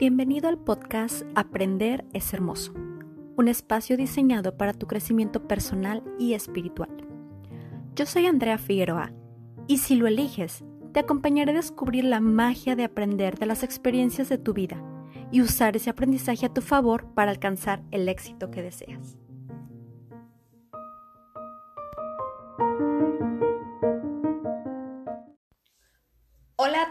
Bienvenido al podcast Aprender es Hermoso, un espacio diseñado para tu crecimiento personal y espiritual. Yo soy Andrea Figueroa y si lo eliges, te acompañaré a descubrir la magia de aprender de las experiencias de tu vida y usar ese aprendizaje a tu favor para alcanzar el éxito que deseas.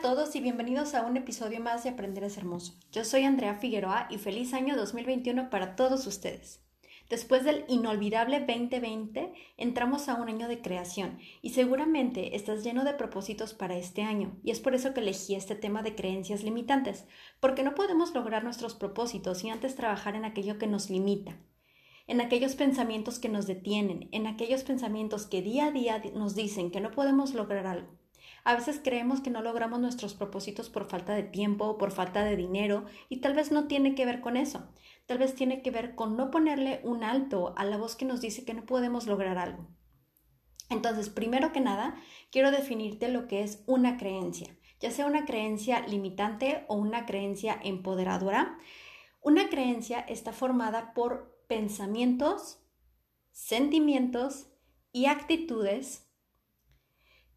Todos y bienvenidos a un episodio más de Aprender es Hermoso. Yo soy Andrea Figueroa y feliz año 2021 para todos ustedes. Después del inolvidable 2020, entramos a un año de creación y seguramente estás lleno de propósitos para este año y es por eso que elegí este tema de creencias limitantes, porque no podemos lograr nuestros propósitos sin antes trabajar en aquello que nos limita, en aquellos pensamientos que nos detienen, en aquellos pensamientos que día a día nos dicen que no podemos lograr algo. A veces creemos que no logramos nuestros propósitos por falta de tiempo o por falta de dinero y tal vez no tiene que ver con eso. Tal vez tiene que ver con no ponerle un alto a la voz que nos dice que no podemos lograr algo. Entonces, primero que nada, quiero definirte lo que es una creencia, ya sea una creencia limitante o una creencia empoderadora. Una creencia está formada por pensamientos, sentimientos y actitudes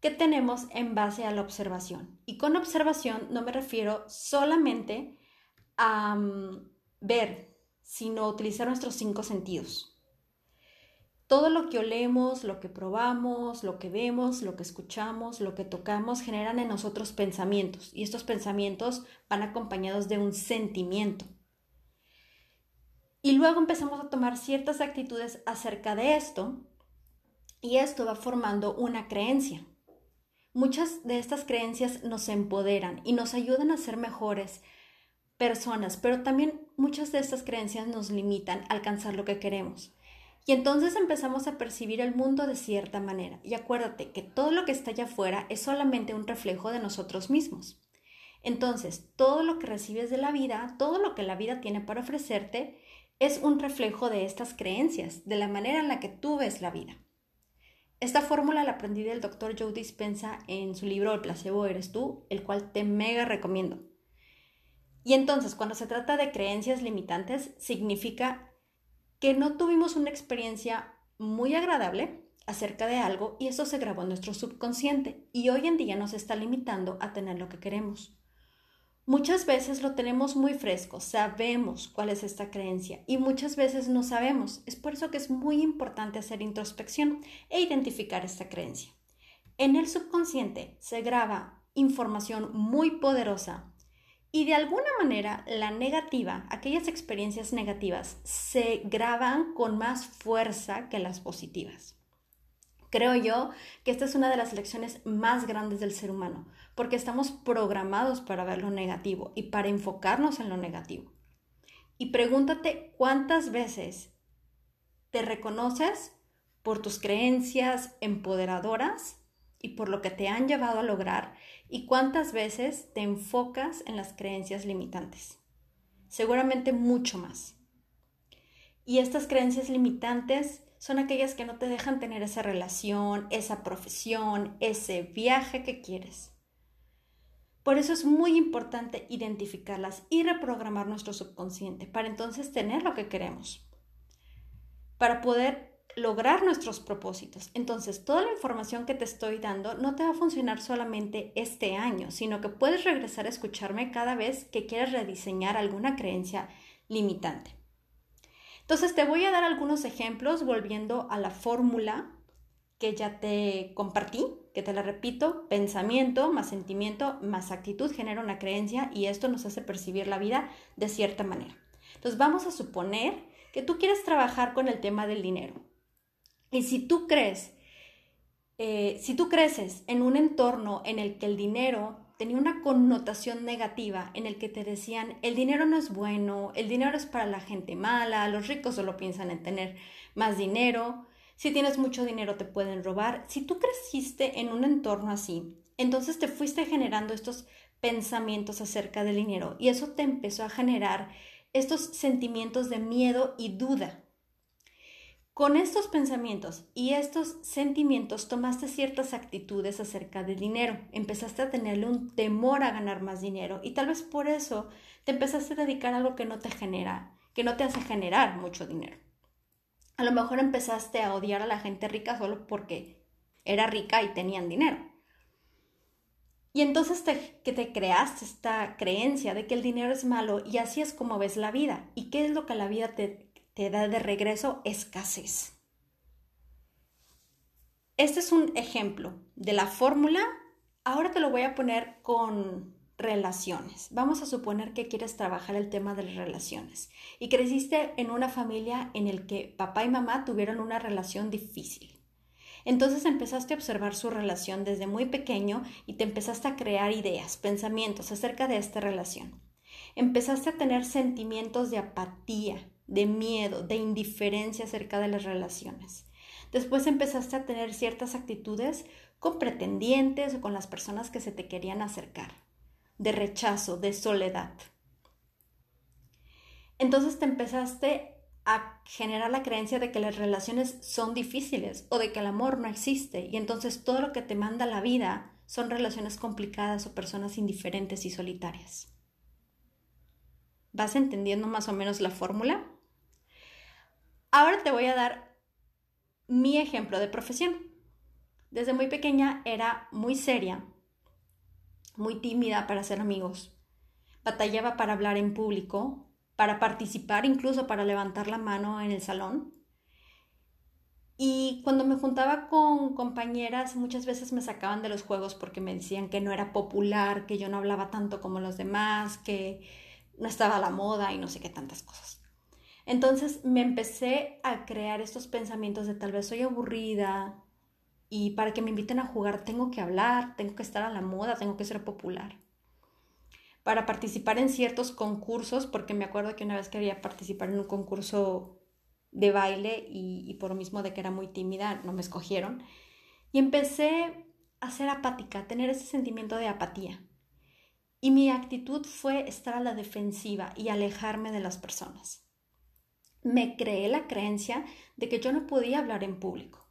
que tenemos en base a la observación. Y con observación no me refiero solamente a mm, ver, sino utilizar nuestros cinco sentidos. Todo lo que olemos, lo que probamos, lo que vemos, lo que escuchamos, lo que tocamos, generan en nosotros pensamientos y estos pensamientos van acompañados de un sentimiento. Y luego empezamos a tomar ciertas actitudes acerca de esto y esto va formando una creencia. Muchas de estas creencias nos empoderan y nos ayudan a ser mejores personas, pero también muchas de estas creencias nos limitan a alcanzar lo que queremos. Y entonces empezamos a percibir el mundo de cierta manera. Y acuérdate que todo lo que está allá afuera es solamente un reflejo de nosotros mismos. Entonces, todo lo que recibes de la vida, todo lo que la vida tiene para ofrecerte, es un reflejo de estas creencias, de la manera en la que tú ves la vida. Esta fórmula la aprendí del doctor Joe Dispensa en su libro El placebo eres tú, el cual te mega recomiendo. Y entonces, cuando se trata de creencias limitantes, significa que no tuvimos una experiencia muy agradable acerca de algo y eso se grabó en nuestro subconsciente y hoy en día nos está limitando a tener lo que queremos. Muchas veces lo tenemos muy fresco, sabemos cuál es esta creencia y muchas veces no sabemos. Es por eso que es muy importante hacer introspección e identificar esta creencia. En el subconsciente se graba información muy poderosa y de alguna manera la negativa, aquellas experiencias negativas, se graban con más fuerza que las positivas. Creo yo que esta es una de las lecciones más grandes del ser humano, porque estamos programados para ver lo negativo y para enfocarnos en lo negativo. Y pregúntate cuántas veces te reconoces por tus creencias empoderadoras y por lo que te han llevado a lograr y cuántas veces te enfocas en las creencias limitantes. Seguramente mucho más. Y estas creencias limitantes son aquellas que no te dejan tener esa relación, esa profesión, ese viaje que quieres. Por eso es muy importante identificarlas y reprogramar nuestro subconsciente para entonces tener lo que queremos, para poder lograr nuestros propósitos. Entonces, toda la información que te estoy dando no te va a funcionar solamente este año, sino que puedes regresar a escucharme cada vez que quieras rediseñar alguna creencia limitante. Entonces te voy a dar algunos ejemplos volviendo a la fórmula que ya te compartí, que te la repito, pensamiento más sentimiento más actitud genera una creencia y esto nos hace percibir la vida de cierta manera. Entonces vamos a suponer que tú quieres trabajar con el tema del dinero. Y si tú crees, eh, si tú creces en un entorno en el que el dinero tenía una connotación negativa en el que te decían el dinero no es bueno, el dinero es para la gente mala, los ricos solo piensan en tener más dinero, si tienes mucho dinero te pueden robar. Si tú creciste en un entorno así, entonces te fuiste generando estos pensamientos acerca del dinero y eso te empezó a generar estos sentimientos de miedo y duda. Con estos pensamientos y estos sentimientos tomaste ciertas actitudes acerca del dinero, empezaste a tenerle un temor a ganar más dinero y tal vez por eso te empezaste a dedicar a algo que no te genera, que no te hace generar mucho dinero. A lo mejor empezaste a odiar a la gente rica solo porque era rica y tenían dinero. Y entonces te, que te creaste esta creencia de que el dinero es malo y así es como ves la vida. ¿Y qué es lo que la vida te, te da de regreso escasez. Este es un ejemplo de la fórmula. Ahora te lo voy a poner con relaciones. Vamos a suponer que quieres trabajar el tema de las relaciones y creciste en una familia en el que papá y mamá tuvieron una relación difícil. Entonces empezaste a observar su relación desde muy pequeño y te empezaste a crear ideas, pensamientos acerca de esta relación. Empezaste a tener sentimientos de apatía, de miedo, de indiferencia acerca de las relaciones. Después empezaste a tener ciertas actitudes con pretendientes o con las personas que se te querían acercar, de rechazo, de soledad. Entonces te empezaste a generar la creencia de que las relaciones son difíciles o de que el amor no existe y entonces todo lo que te manda la vida son relaciones complicadas o personas indiferentes y solitarias. ¿Vas entendiendo más o menos la fórmula? Ahora te voy a dar mi ejemplo de profesión. Desde muy pequeña era muy seria, muy tímida para hacer amigos. Batallaba para hablar en público, para participar, incluso para levantar la mano en el salón. Y cuando me juntaba con compañeras, muchas veces me sacaban de los juegos porque me decían que no era popular, que yo no hablaba tanto como los demás, que no estaba a la moda y no sé qué tantas cosas. Entonces me empecé a crear estos pensamientos de tal vez soy aburrida y para que me inviten a jugar tengo que hablar, tengo que estar a la moda, tengo que ser popular. Para participar en ciertos concursos, porque me acuerdo que una vez quería participar en un concurso de baile y, y por lo mismo de que era muy tímida, no me escogieron. Y empecé a ser apática, a tener ese sentimiento de apatía. Y mi actitud fue estar a la defensiva y alejarme de las personas me creé la creencia de que yo no podía hablar en público.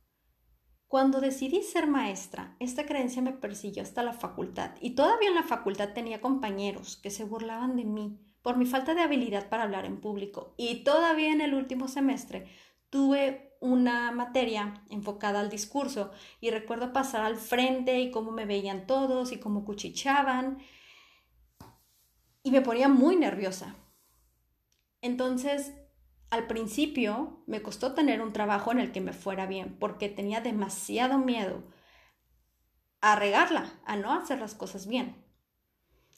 Cuando decidí ser maestra, esta creencia me persiguió hasta la facultad y todavía en la facultad tenía compañeros que se burlaban de mí por mi falta de habilidad para hablar en público y todavía en el último semestre tuve una materia enfocada al discurso y recuerdo pasar al frente y cómo me veían todos y cómo cuchicheaban y me ponía muy nerviosa. Entonces al principio me costó tener un trabajo en el que me fuera bien porque tenía demasiado miedo a regarla, a no hacer las cosas bien.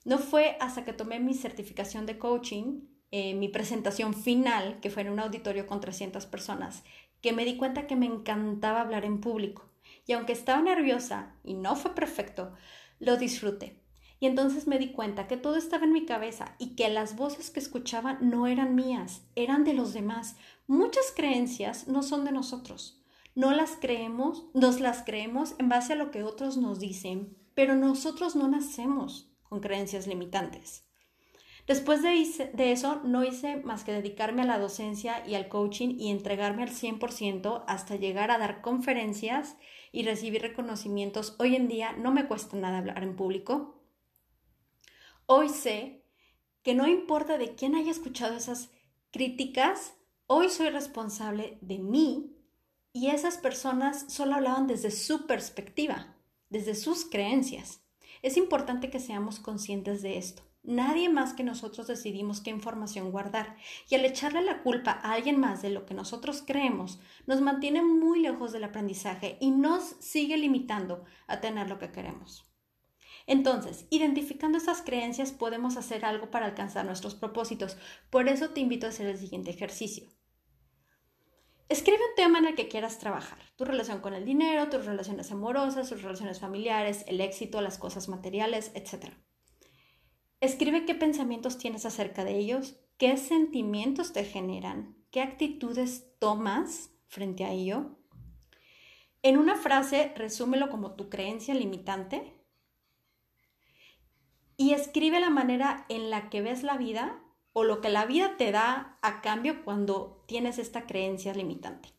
No fue hasta que tomé mi certificación de coaching, eh, mi presentación final, que fue en un auditorio con 300 personas, que me di cuenta que me encantaba hablar en público. Y aunque estaba nerviosa y no fue perfecto, lo disfruté. Y entonces me di cuenta que todo estaba en mi cabeza y que las voces que escuchaba no eran mías, eran de los demás. Muchas creencias no son de nosotros. No las creemos, nos las creemos en base a lo que otros nos dicen, pero nosotros no nacemos con creencias limitantes. Después de, de, eso, no hice más que dedicarme a la docencia y al coaching y entregarme al 100% hasta llegar a dar conferencias y recibir reconocimientos. Hoy en día no me cuesta nada hablar en público. Hoy sé que no importa de quién haya escuchado esas críticas, hoy soy responsable de mí y esas personas solo hablaban desde su perspectiva, desde sus creencias. Es importante que seamos conscientes de esto. Nadie más que nosotros decidimos qué información guardar y al echarle la culpa a alguien más de lo que nosotros creemos nos mantiene muy lejos del aprendizaje y nos sigue limitando a tener lo que queremos. Entonces, identificando estas creencias podemos hacer algo para alcanzar nuestros propósitos. Por eso te invito a hacer el siguiente ejercicio. Escribe un tema en el que quieras trabajar. Tu relación con el dinero, tus relaciones amorosas, tus relaciones familiares, el éxito, las cosas materiales, etc. Escribe qué pensamientos tienes acerca de ellos, qué sentimientos te generan, qué actitudes tomas frente a ello. En una frase, resúmelo como tu creencia limitante y escribe la manera en la que ves la vida o lo que la vida te da a cambio cuando tienes esta creencia limitante.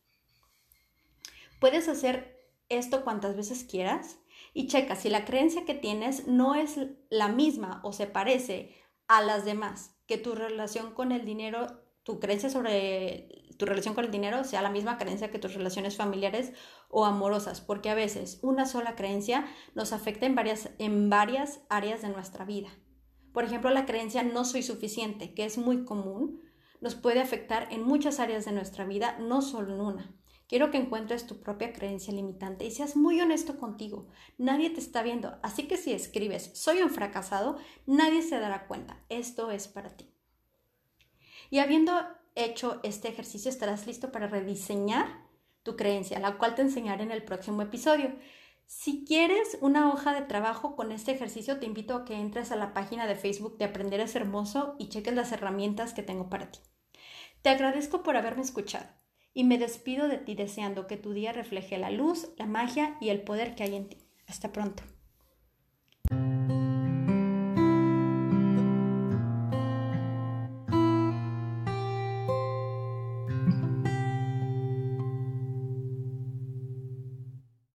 Puedes hacer esto cuantas veces quieras y checa si la creencia que tienes no es la misma o se parece a las demás, que tu relación con el dinero, tu creencia sobre tu relación con el dinero sea la misma creencia que tus relaciones familiares o amorosas, porque a veces una sola creencia nos afecta en varias, en varias áreas de nuestra vida. Por ejemplo, la creencia no soy suficiente, que es muy común, nos puede afectar en muchas áreas de nuestra vida, no solo en una. Quiero que encuentres tu propia creencia limitante y seas muy honesto contigo. Nadie te está viendo, así que si escribes soy un fracasado, nadie se dará cuenta. Esto es para ti. Y habiendo hecho este ejercicio, estarás listo para rediseñar tu creencia, la cual te enseñaré en el próximo episodio. Si quieres una hoja de trabajo con este ejercicio, te invito a que entres a la página de Facebook de Aprender es Hermoso y cheques las herramientas que tengo para ti. Te agradezco por haberme escuchado y me despido de ti deseando que tu día refleje la luz, la magia y el poder que hay en ti. Hasta pronto.